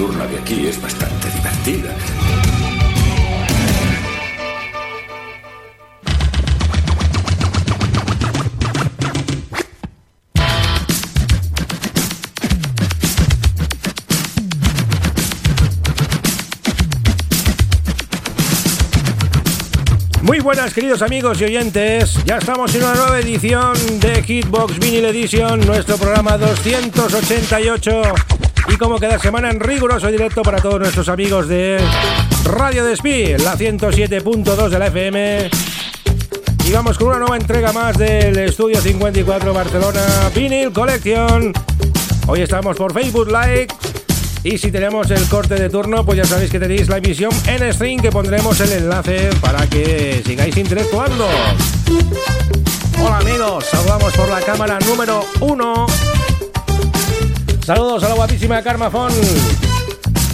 Nocturna de aquí es bastante divertida. Muy buenas queridos amigos y oyentes, ya estamos en una nueva edición de Hitbox Vinyl Edition, nuestro programa 288 y como cada semana en riguroso directo para todos nuestros amigos de Radio Despí, la 107.2 de la FM y vamos con una nueva entrega más del Estudio 54 Barcelona Vinyl Collection. Hoy estamos por Facebook Live y si tenemos el corte de turno, pues ya sabéis que tenéis la emisión en stream que pondremos el enlace para que sigáis interactuando. Hola amigos, saludamos por la cámara número 1. Saludos a la guapísima Carmafón,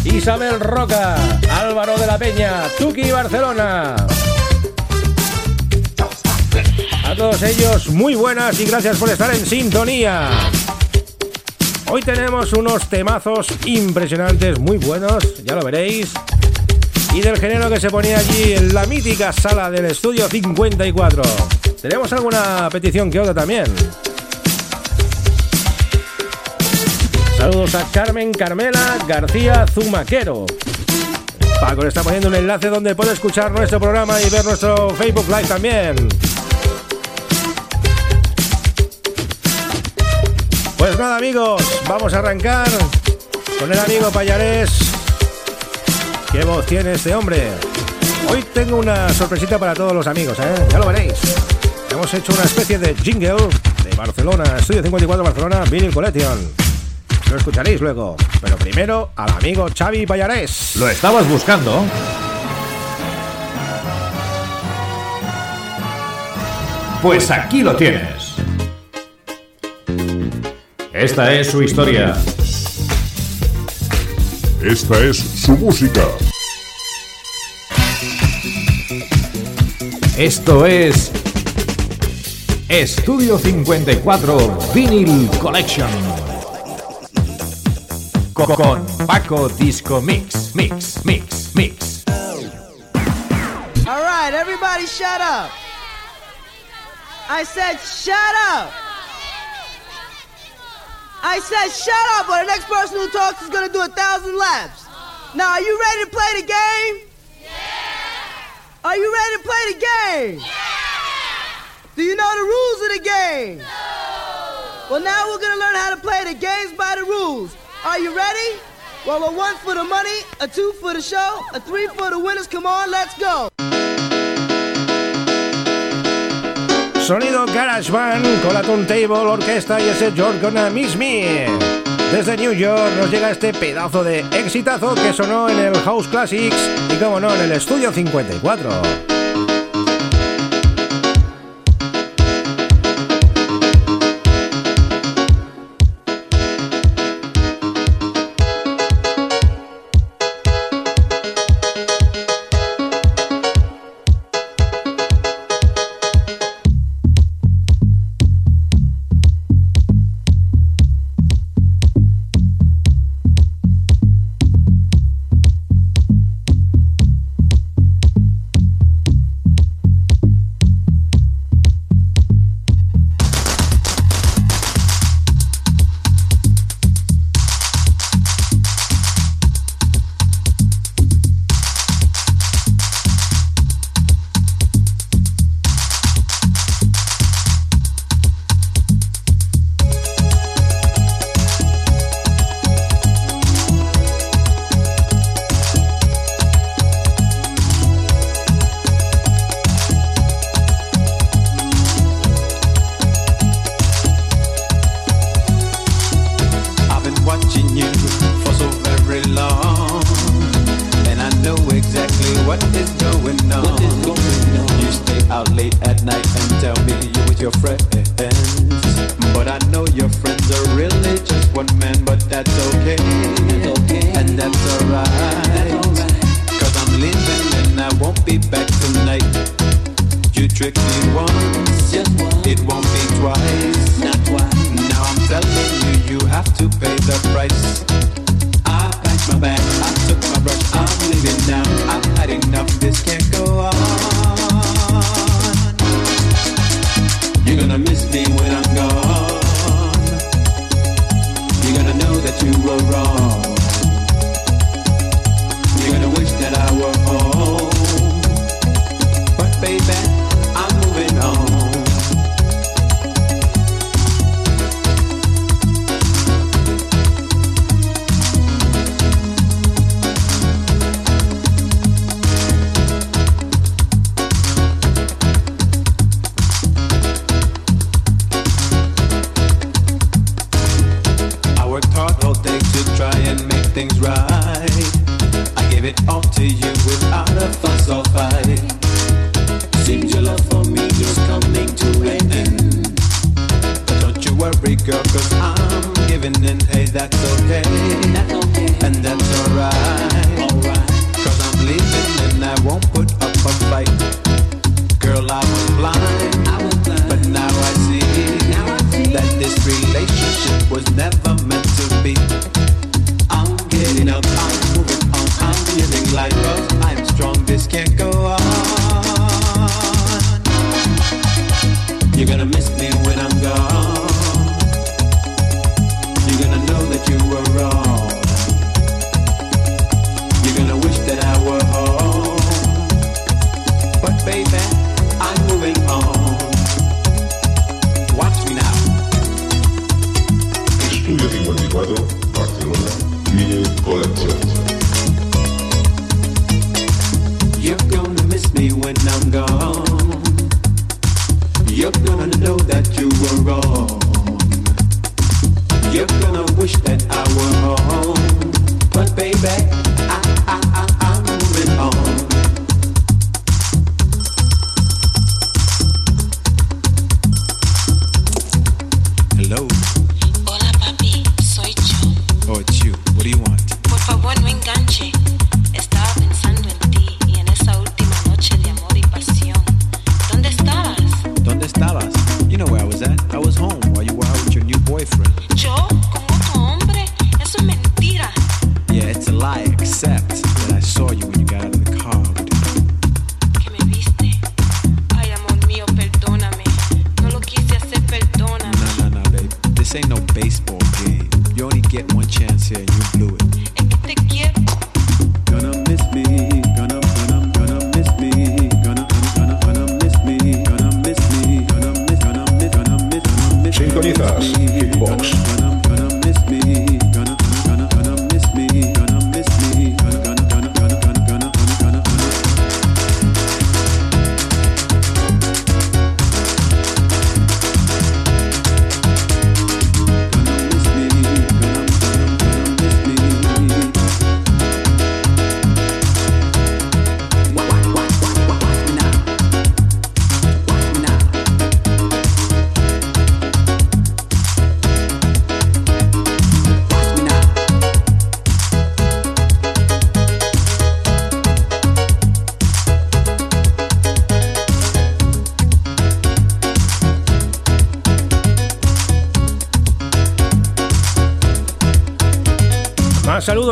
Isabel Roca, Álvaro de la Peña, Tuki Barcelona. A todos ellos, muy buenas y gracias por estar en sintonía. Hoy tenemos unos temazos impresionantes, muy buenos, ya lo veréis. Y del género que se ponía allí en la mítica sala del estudio 54. Tenemos alguna petición que otra también. Saludos a Carmen Carmela García Zumaquero. Paco le está poniendo un enlace donde puede escuchar nuestro programa y ver nuestro Facebook Live también. Pues nada amigos, vamos a arrancar con el amigo Payarés. ¿Qué voz tiene este hombre? Hoy tengo una sorpresita para todos los amigos, ¿eh? ya lo veréis. Hemos hecho una especie de jingle de Barcelona, Estudio 54 Barcelona, Vinyl Collection. Lo escucharéis luego, pero primero al amigo Xavi Payarés. ¿Lo estabas buscando? Pues aquí lo tienes. Esta es su historia. Esta es su música. Esto es Estudio 54 Vinyl Collection. Co- Con Paco Disco Mix, Mix, Mix, Mix. All right, everybody shut up. I said shut up. I said shut up, or the next person who talks is gonna do a thousand laps. Now, are you ready to play the game? Yeah. Are you ready to play the game? Yeah. Do you know the rules of the game? No. Well, now we're gonna learn how to play the games by the rules. Are you ready? Well, a one for the money, a two for the show, a three for the winners. Come on, let's go. Sonido Garage Band con la Turntable Orquesta y ese You're Gonna Miss Me. Desde New York nos llega este pedazo de exitazo que sonó en el House Classics y como no en el Estudio 54.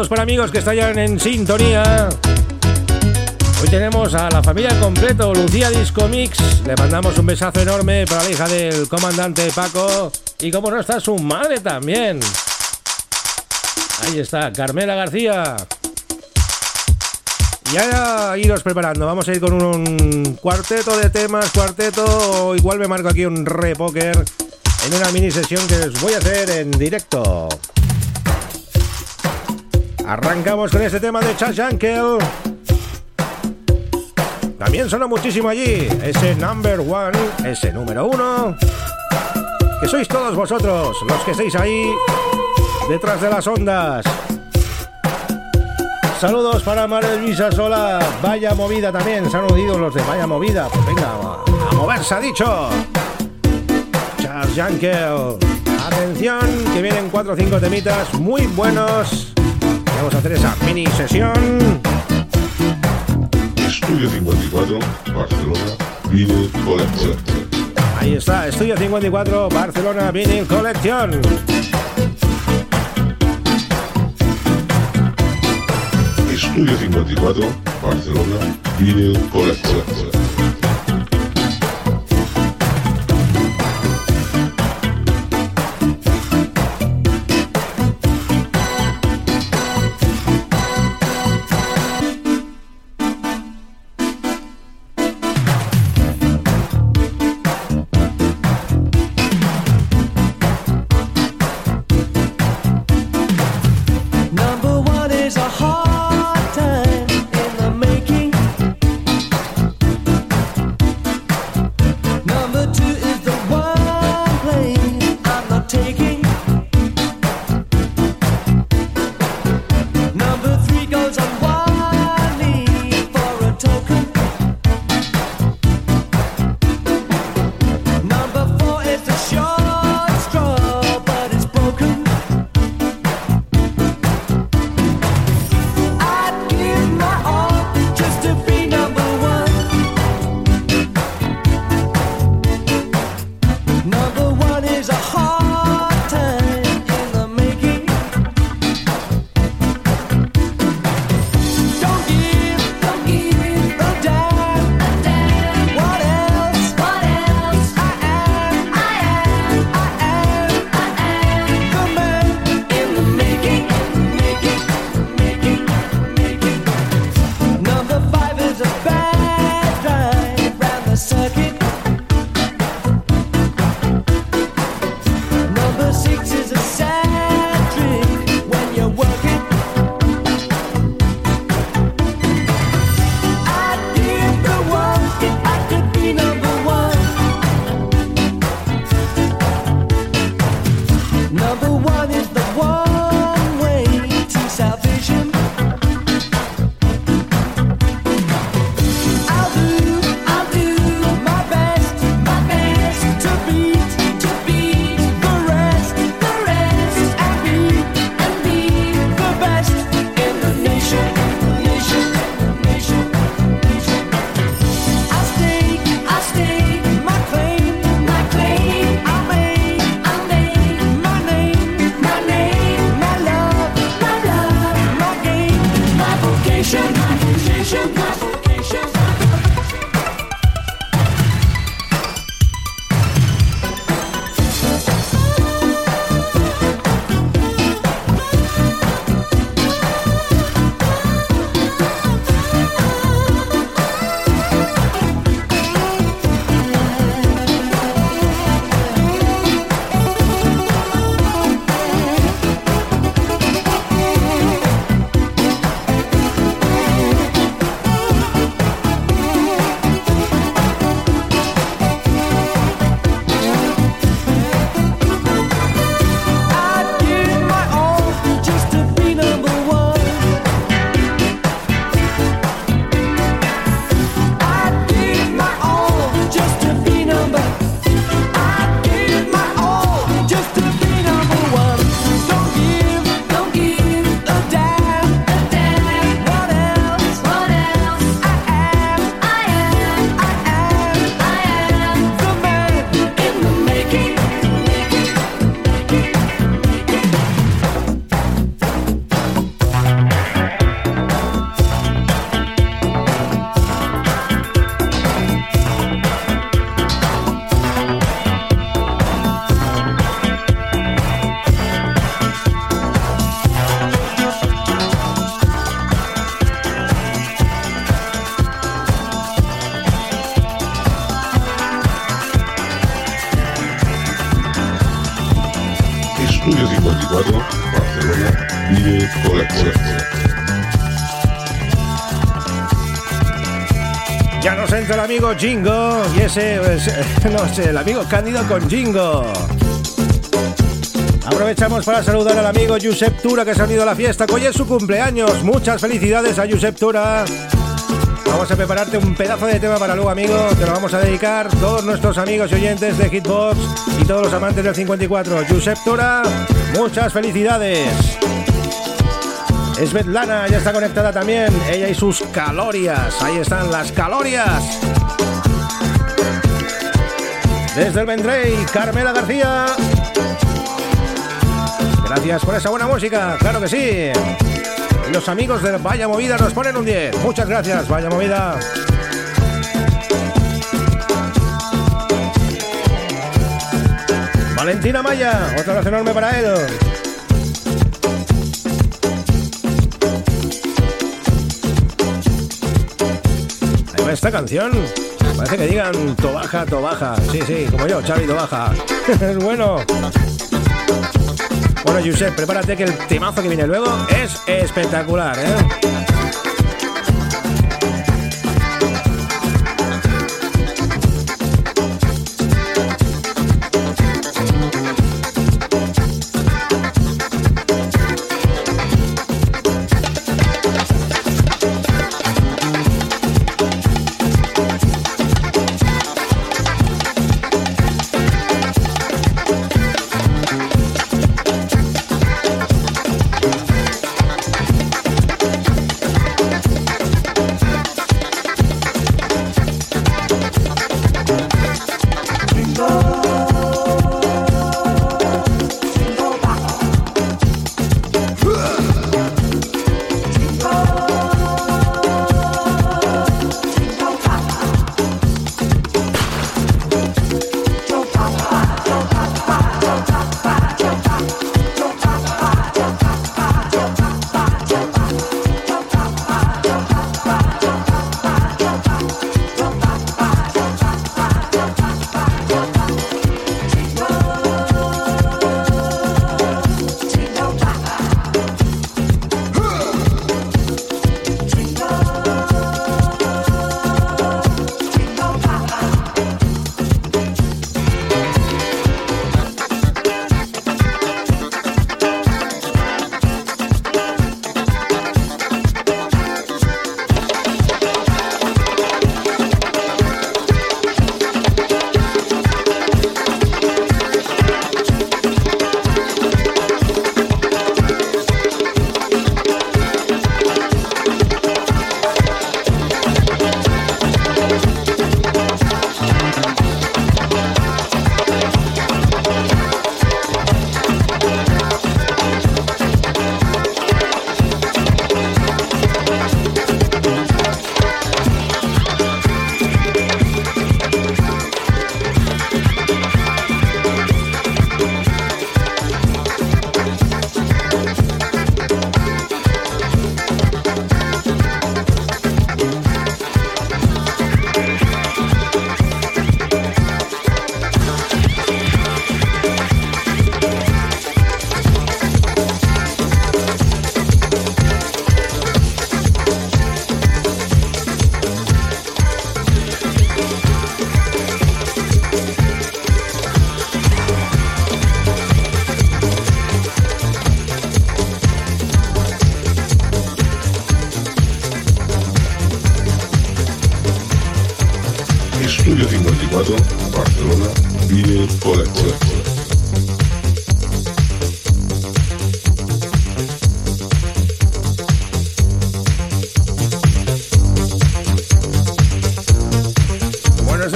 saludos para amigos que estallan en sintonía. Hoy tenemos a la familia completo, Lucía Disco Mix. Le mandamos un besazo enorme para la hija del comandante Paco. Y como no está su madre también. Ahí está, Carmela García. Y ahora iros preparando. Vamos a ir con un cuarteto de temas, cuarteto. Igual me marco aquí un repoker en una mini sesión que os voy a hacer en directo. Arrancamos con este tema de Chad Jankel. También suena muchísimo allí ese number one, ese número uno. Que sois todos vosotros los que estáis ahí detrás de las ondas. Saludos para María Luisa Sola. Vaya movida también. Se han unido los de Vaya Movida. Pues venga, a moverse ha dicho. Charles Jankel. Atención, que vienen 4 o 5 temitas muy buenos. Vamos a hacer esa mini sesión. Estudio 54, Barcelona, Vinyl Collection. Ahí está, Estudio 54, Barcelona, Vinyl Collection. Estudio 54, Barcelona, Vinyl Collection. amigo Jingo y ese, no sé, el amigo Cándido con Jingo. Aprovechamos para saludar al amigo Josep Tura que se ha unido a la fiesta. Hoy es su cumpleaños. Muchas felicidades a Josep Tura. Vamos a prepararte un pedazo de tema para luego, amigo. Te lo vamos a dedicar todos nuestros amigos y oyentes de Hitbox y todos los amantes del 54. Josep Tura, muchas felicidades. Svetlana ya está conectada también. Ella y sus calorias. Ahí están las calorias. Desde el Vendrey, Carmela García. Gracias por esa buena música, claro que sí. Los amigos de Vaya Movida nos ponen un 10. Muchas gracias, Vaya Movida. Valentina Maya, otro abrazo enorme para él. Esta canción. Parece que digan Tobaja, Tobaja. Sí, sí, como yo, Xavi Tobaja. es bueno. Bueno, Josep, prepárate que el temazo que viene luego es espectacular, ¿eh?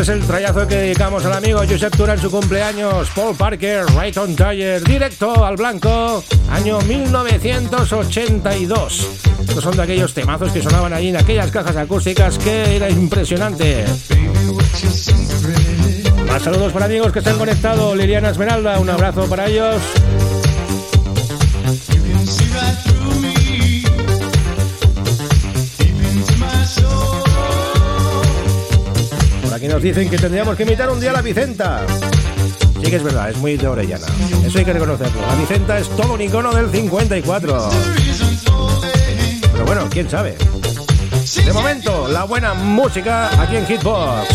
Es el trayazo que dedicamos al amigo Josep Tura en su cumpleaños. Paul Parker, Right on Tire, directo al blanco, año 1982. Estos son de aquellos temazos que sonaban allí en aquellas cajas acústicas que era impresionante. Más saludos para amigos que están conectados. Liliana Esmeralda, un abrazo para ellos. Nos dicen que tendríamos que invitar un día a la Vicenta. Sí que es verdad, es muy de Orellana. Eso hay que reconocerlo. La Vicenta es todo un icono del 54. Pero bueno, quién sabe. De momento, la buena música aquí en Hitbox.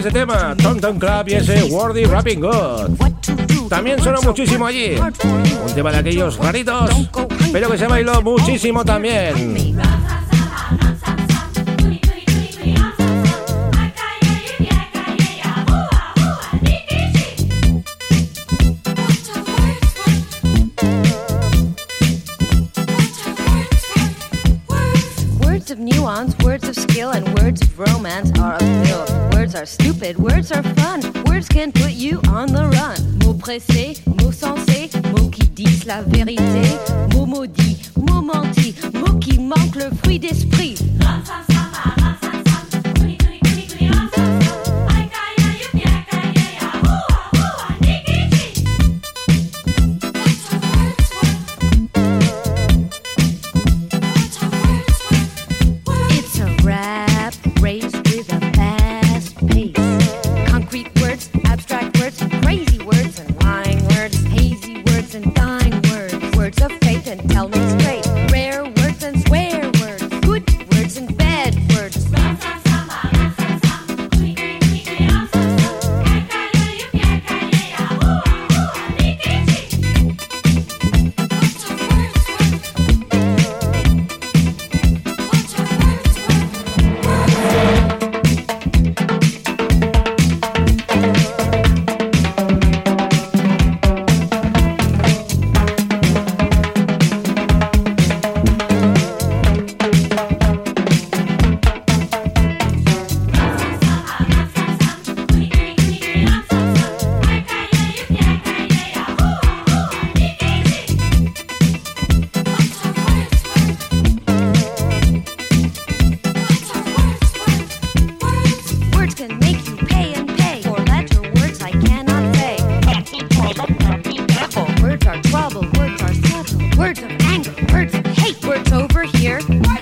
Ese tema? Tom Club y ese Wordy Rapping God. También sonó muchísimo allí. Un tema de aquellos raritos, pero que se bailó muchísimo también. Are stupid, words are fun. Words can put you on the run. Mots pressés, mots sensés, mots qui disent la vérité. Mots maudits, mots mentis, mots qui manquent le fruit d'esprit.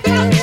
yeah.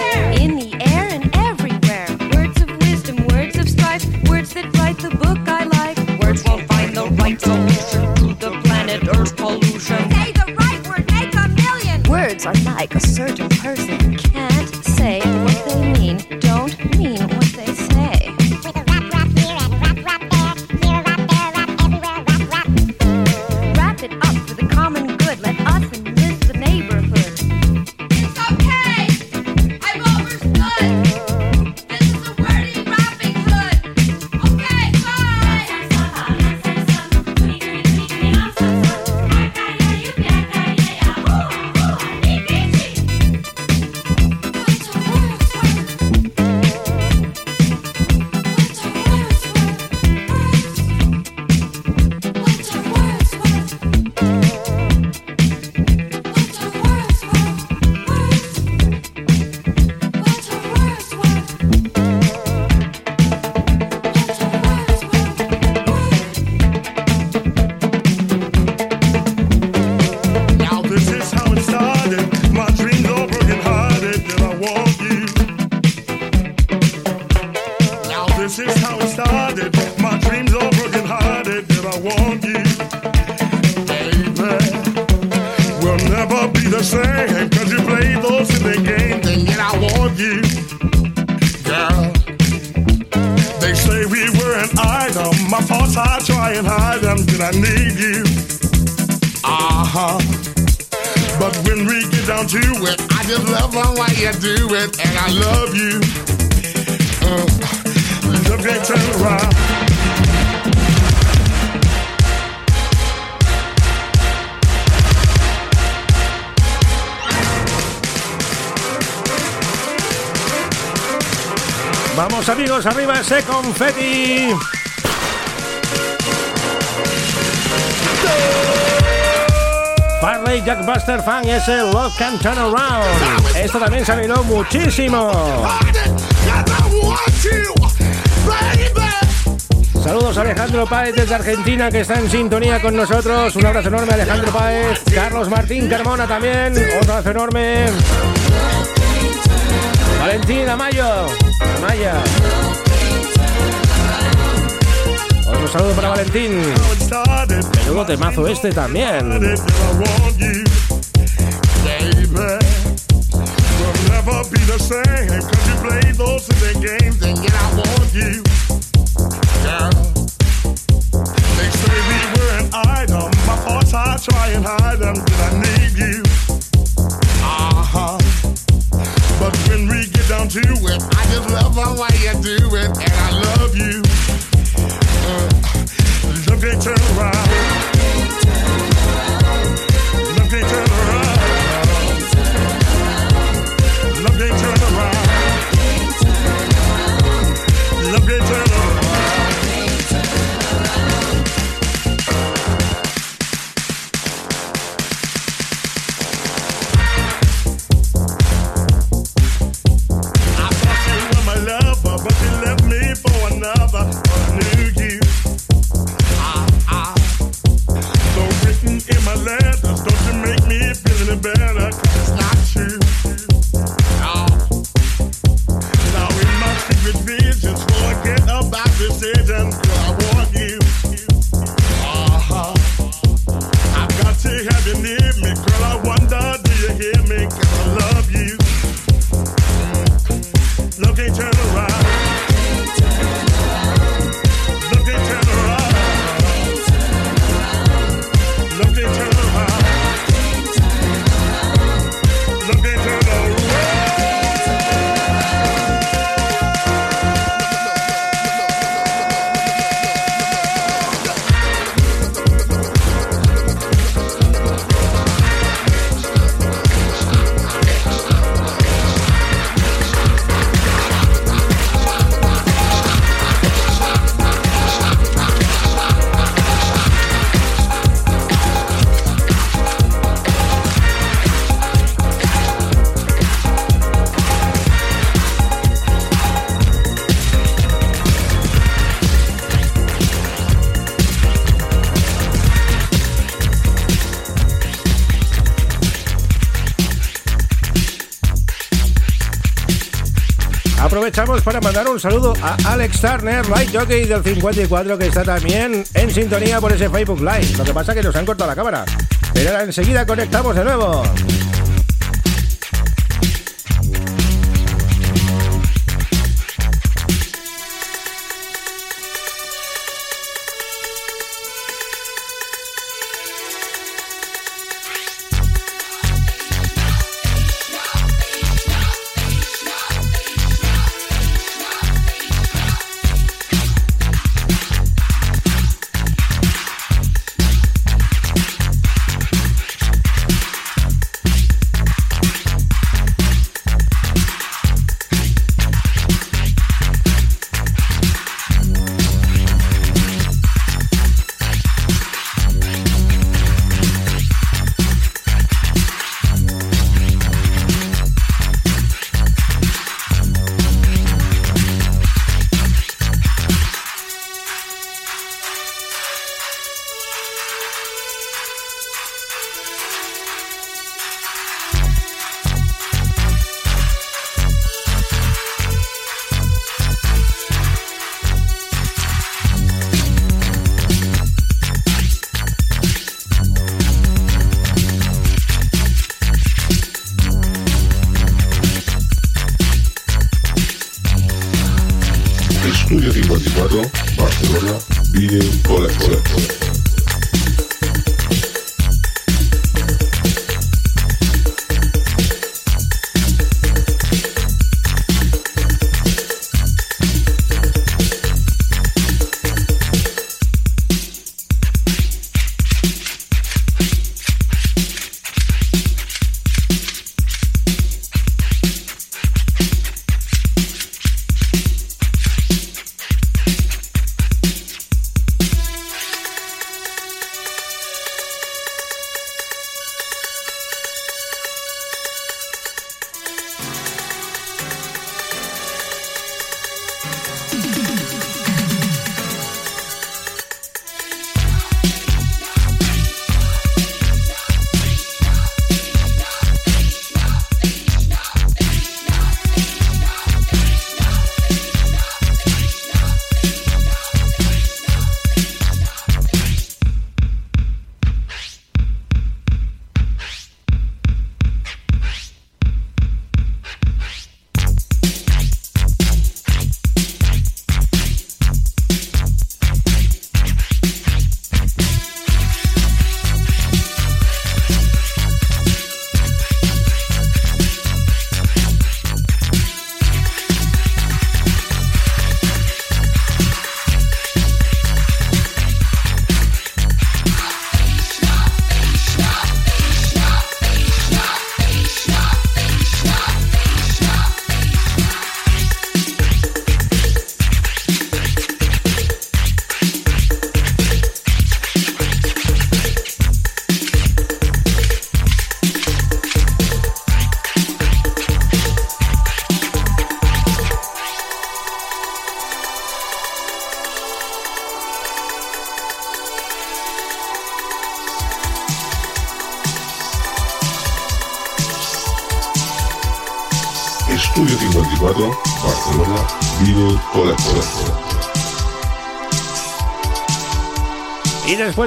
Vamos amigos, arriba ese confeti. Farley Jackbuster Fan es el Love Can Turn Around. Esto también se bailó muchísimo. Saludos a Alejandro Páez desde Argentina que está en sintonía con nosotros. Un abrazo enorme Alejandro Páez. Carlos Martín Carmona también. Otro abrazo enorme. Valentín Amayo. Amaya. Otro saludo para Valentín. Menudo temazo este también. I try and hide them, did I need you? To I just love the way you do it, and I love you. Uh, look and turn around. Look and turn around. Look and turn around. decision. Aprovechamos para mandar un saludo a Alex Turner, Light Jockey del 54, que está también en sintonía por ese Facebook Live. Lo que pasa es que nos han cortado la cámara. Pero ahora enseguida conectamos de nuevo.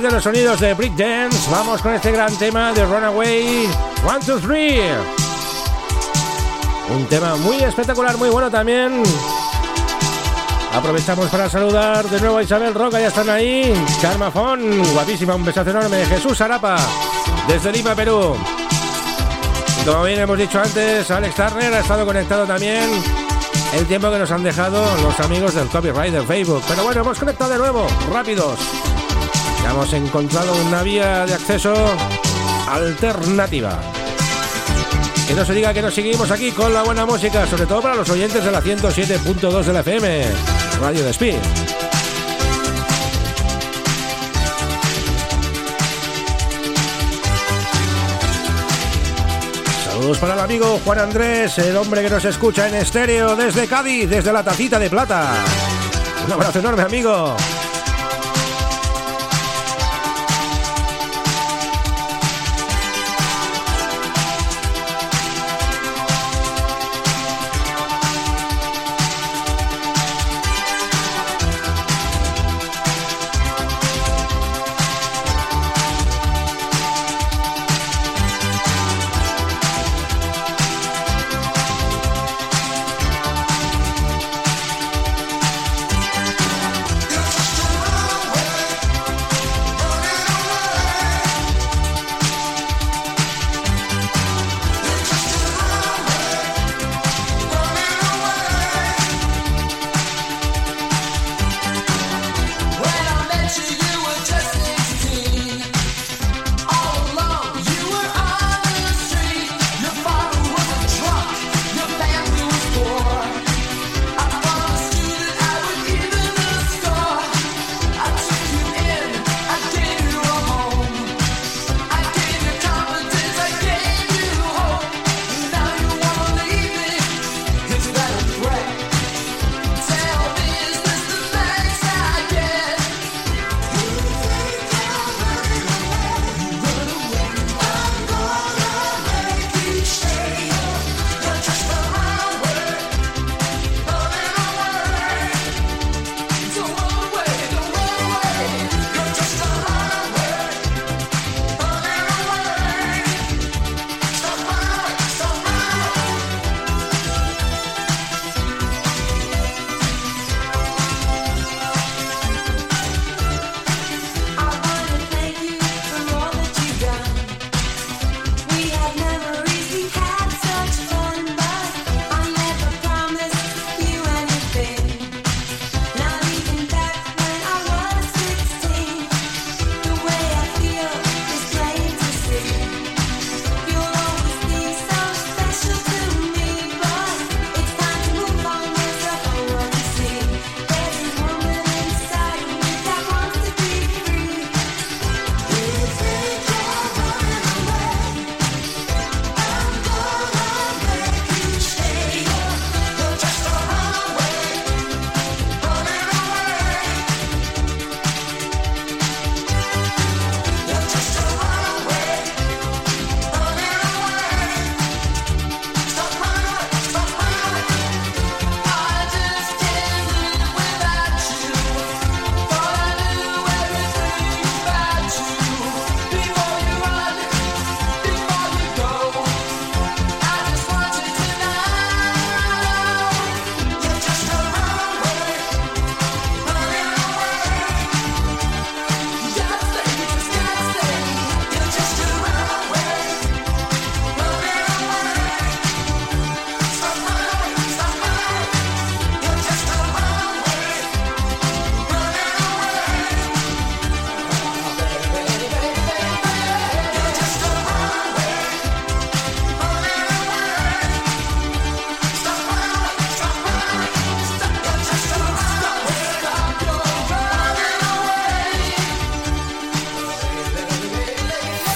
Después de los sonidos de Brick Dance, vamos con este gran tema de Runaway 1, 2, 3. Un tema muy espectacular, muy bueno también. Aprovechamos para saludar de nuevo a Isabel Roca, ya están ahí. Karma Fon, guapísima, un besazo enorme. Jesús Arapa, desde Lima, Perú. Como bien hemos dicho antes, Alex Turner ha estado conectado también. El tiempo que nos han dejado los amigos del copyright de Facebook. Pero bueno, hemos conectado de nuevo, rápidos. Hemos encontrado una vía de acceso alternativa. Que no se diga que nos seguimos aquí con la buena música, sobre todo para los oyentes de la 107.2 de la FM, Radio de Speed. Saludos para el amigo Juan Andrés, el hombre que nos escucha en estéreo desde Cádiz, desde la tacita de plata. Un abrazo enorme, amigo.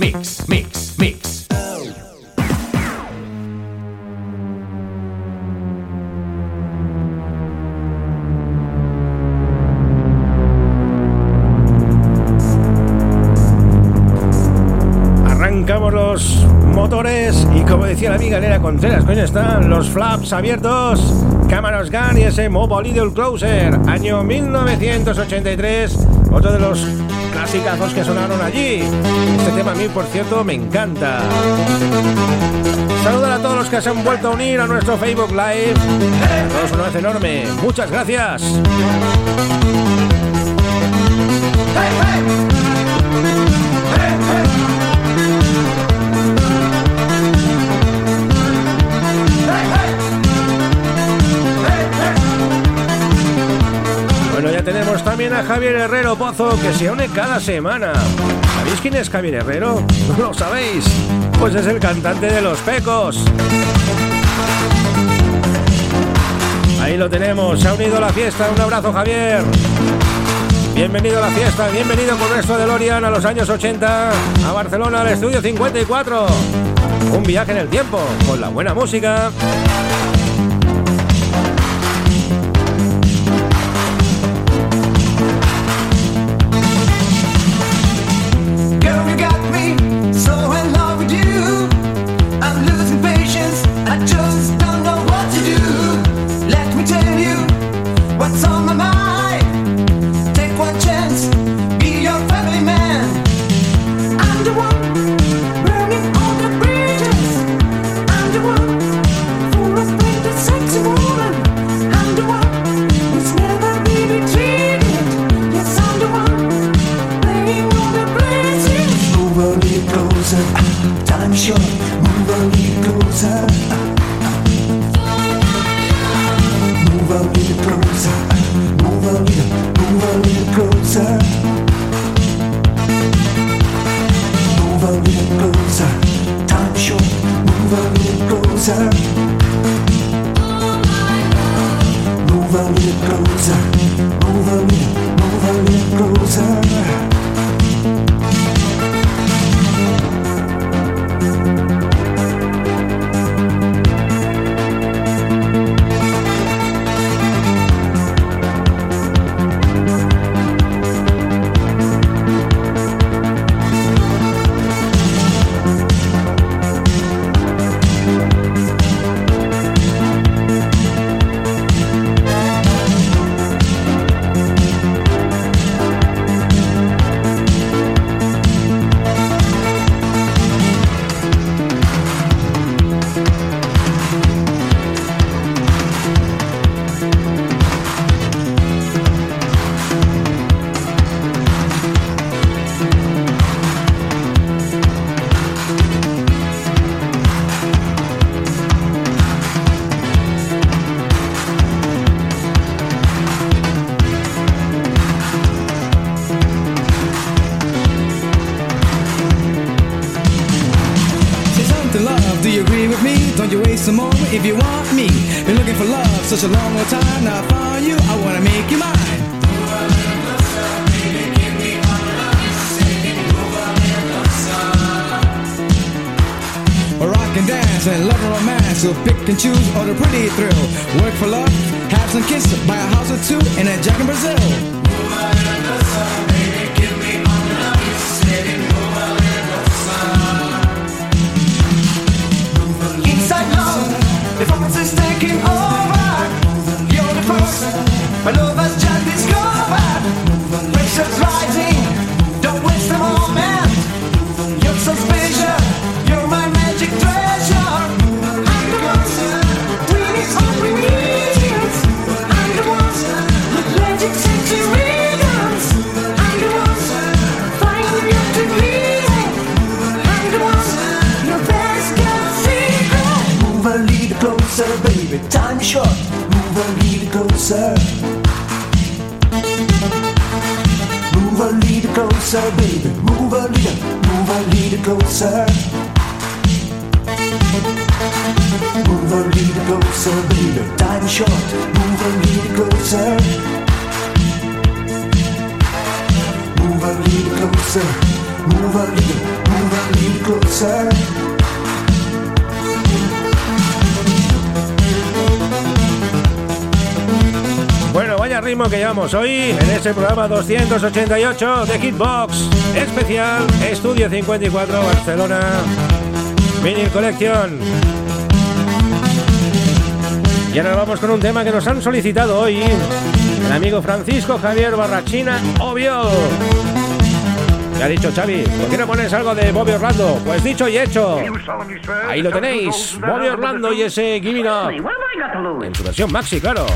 Mix, Mix, Mix. Arrancamos los motores y como decía la amiga Elena Contreras, coño, están los flaps abiertos, cámaras gun y ese Mobile Closer, año 1983, otro de los clasicazos que sonaron allí. Este tema a mí, por cierto, me encanta. Saludar a todos los que se han vuelto a unir a nuestro Facebook Live. Todos una vez enorme. Muchas gracias. También a Javier Herrero Pozo que se une cada semana. ¿Sabéis quién es Javier Herrero? ¿No lo sabéis? Pues es el cantante de Los Pecos. Ahí lo tenemos, se ha unido a la fiesta. Un abrazo, Javier. Bienvenido a la fiesta, bienvenido con nuestro DeLorean a los años 80, a Barcelona, al estudio 54. Un viaje en el tiempo, con la buena música. If you want me. Been looking for love such a long time. Now I found you. I wanna make you mine. Rock and dance and love and romance. So pick and choose or the pretty thrill. Work for love, have some kiss, buy a house or two in a jack in Brazil. Closer, baby. Time is short. Move a little closer. Move a little closer, baby. Move a little, move a little closer. Move a little closer, baby. Time is short. Move a little closer. Move a little closer. Move a little, move a little closer. Ritmo que llevamos hoy en este programa 288 de Hitbox especial Estudio 54 Barcelona Vinyl Collection. Y ahora vamos con un tema que nos han solicitado hoy el amigo Francisco Javier Barrachina, obvio. Ya ha dicho Xavi, ¿por qué no pones algo de Bobby Orlando? Pues dicho y hecho. Ahí lo tenéis, Bobby Orlando y ese Give It Up. En su versión maxi, claro.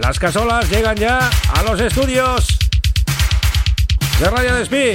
Las casolas llegan ya a los estudios de Radio Despí.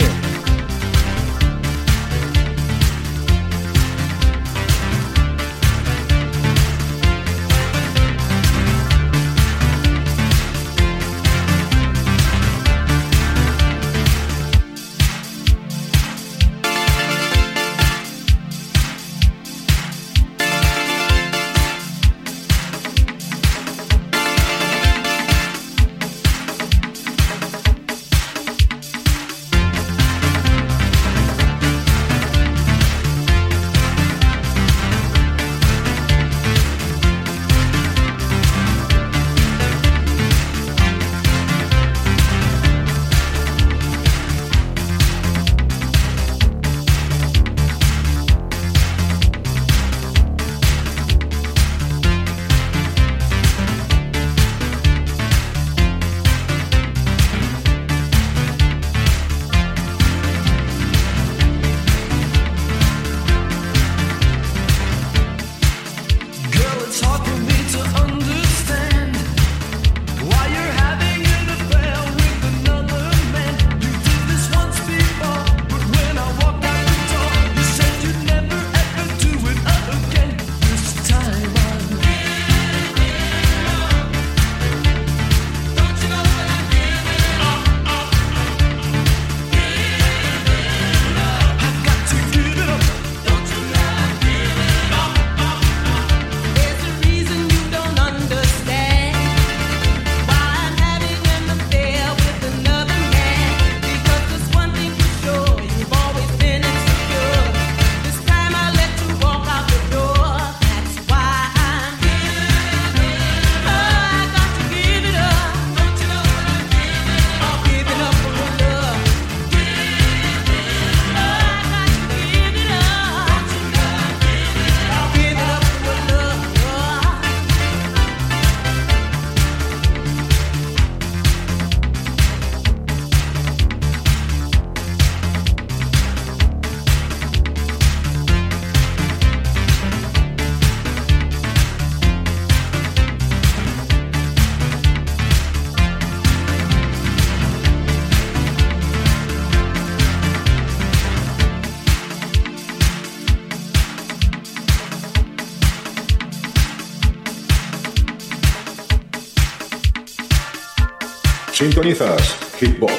Sintonizas Hitbox.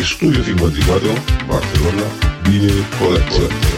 Estudio 54, Barcelona, Vinyl Collection.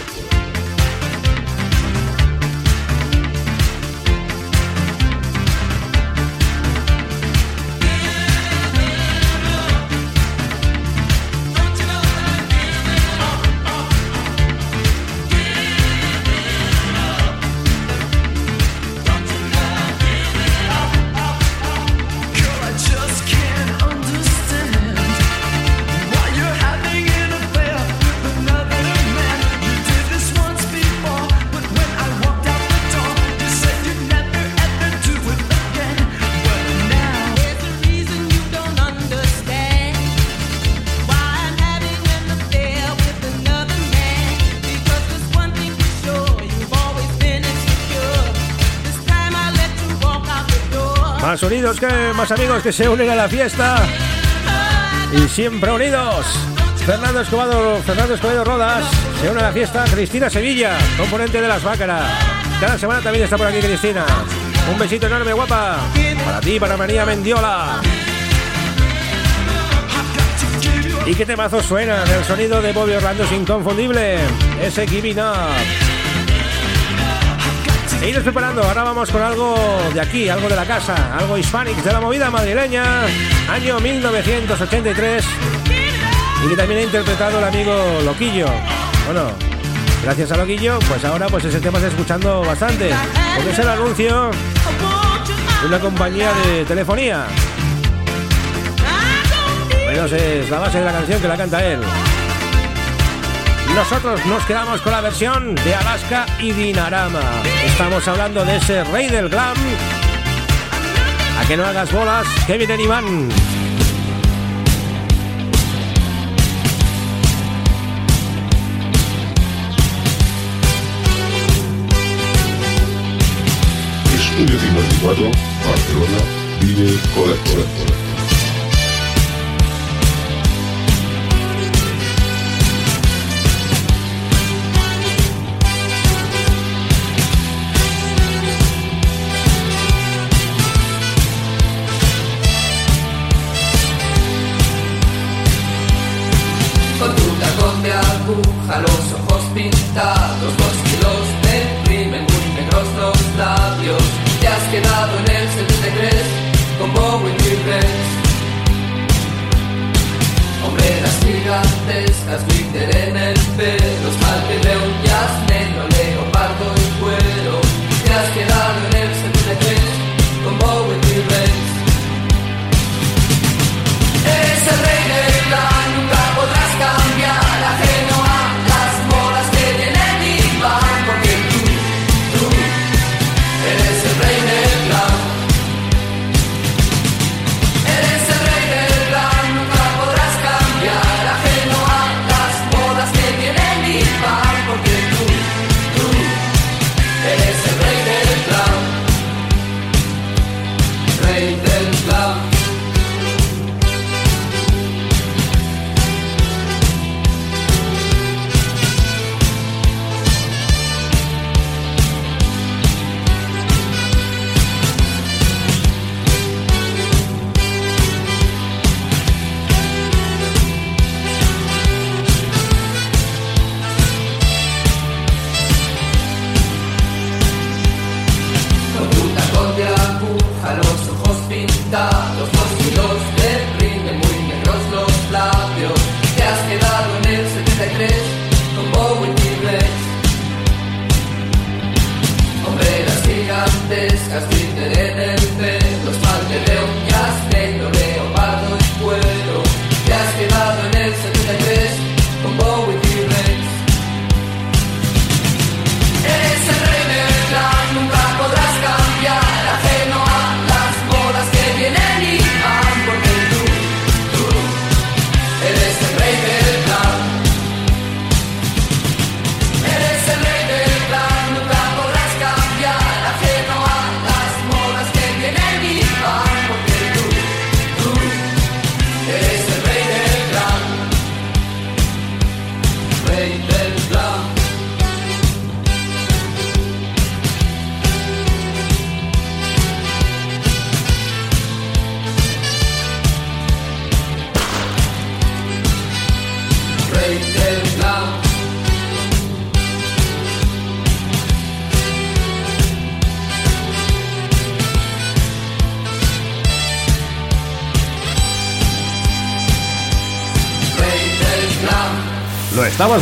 Unidos que más amigos que se unen a la fiesta. Y siempre unidos. Fernando Escobedo, Fernando Escobedo Rodas se une a la fiesta Cristina Sevilla, componente de las Bácaras. Cada semana también está por aquí Cristina. Un besito enorme, guapa. Para ti, para María Mendiola. ¿Y qué temazos suenan? El sonido de Bobby Orlando es inconfundible. Ese Giving Up. E preparando, ahora vamos con algo de aquí, algo de la casa, algo hispanic de la movida madrileña, año 1983, y que también ha interpretado el amigo Loquillo. Bueno, gracias a Loquillo, pues ahora pues ese tema está escuchando bastante, porque es el anuncio de una compañía de telefonía. Bueno, es la base de la canción que la canta él. Nosotros nos quedamos con la versión de Alaska y Dinarama. Estamos hablando de ese rey del glam. A que no hagas bolas, Kevin Iván. Estudio 54, Barcelona, Vinyl Collector. that the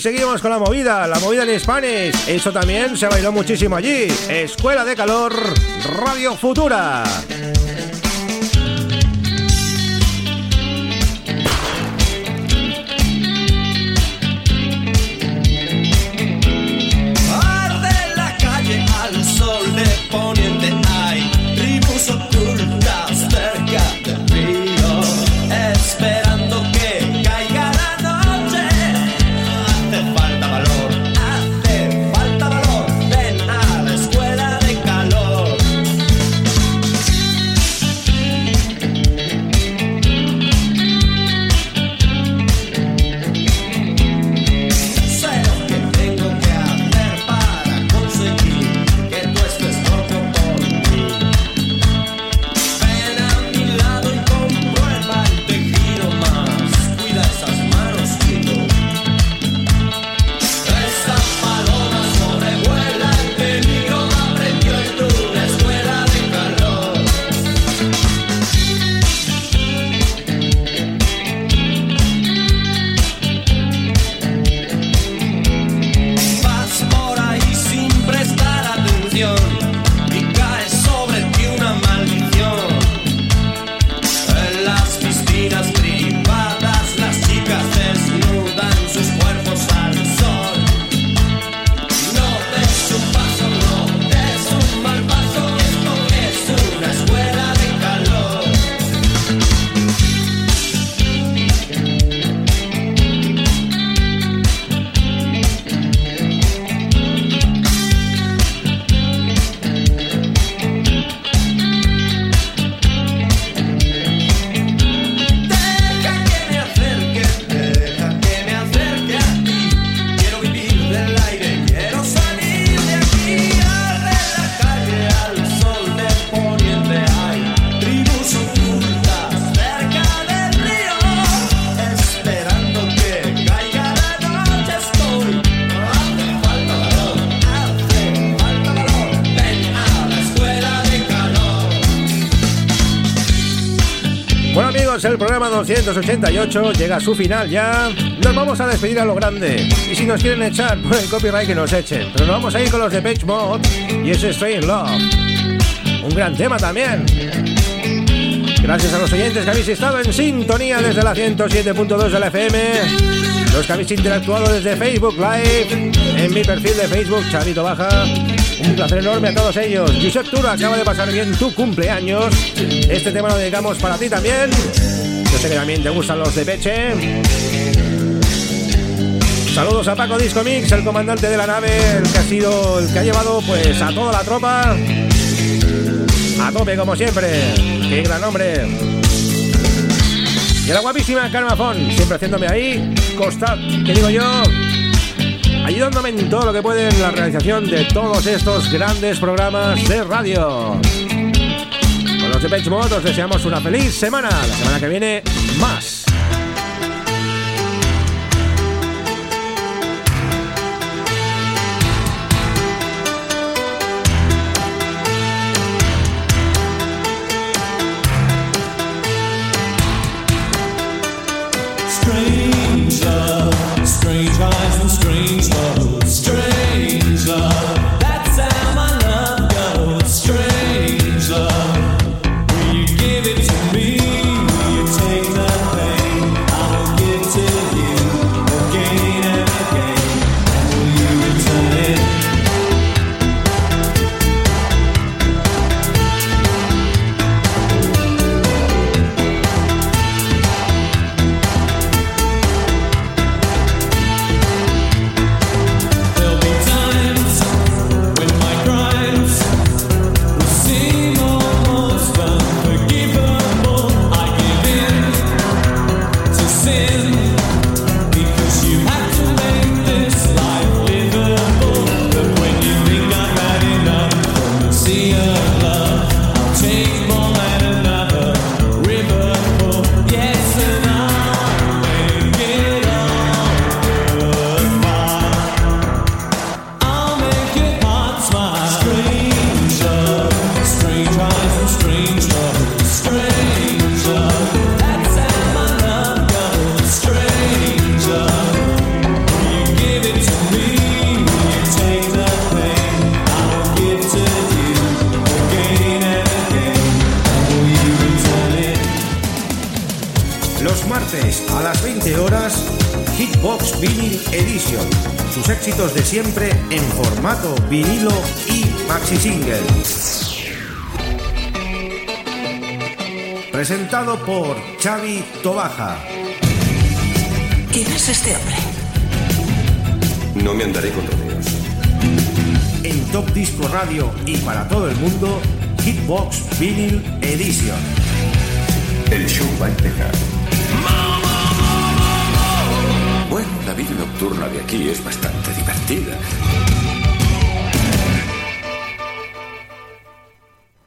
Seguimos con la movida, la movida en Spanish. Eso también se bailó muchísimo allí. Escuela de Calor, Radio Futura. El programa 288 llega a su final ya. Nos vamos a despedir a lo grande. Y si nos quieren echar por el copyright que nos echen. Pero nos vamos a ir con los de Page Mod y ese Stray in Love. Un gran tema también. Gracias a los oyentes que habéis estado en sintonía desde la 107.2 de la FM. Los que habéis interactuado desde Facebook Live. En mi perfil de Facebook, Chavito Baja. Un placer enorme a todos ellos. Josep Tura acaba de pasar bien tu cumpleaños. Este tema lo dedicamos para ti también. Yo sé que también te gustan los de Peche. Saludos a Paco Disco Mix, el comandante de la nave, el que ha sido el que ha llevado pues a toda la tropa. A tope como siempre. Qué gran hombre. Y la guapísima Carmafón, siempre haciéndome ahí, costad, que digo yo, ayudándome en todo lo que puede en la realización de todos estos grandes programas de radio. Con los de Page Mod os deseamos una feliz semana. La semana que viene, más. Y para todo el mundo, Hitbox Vinyl Edition. El show va a empezar. Bueno, la vida nocturna de aquí es bastante divertida.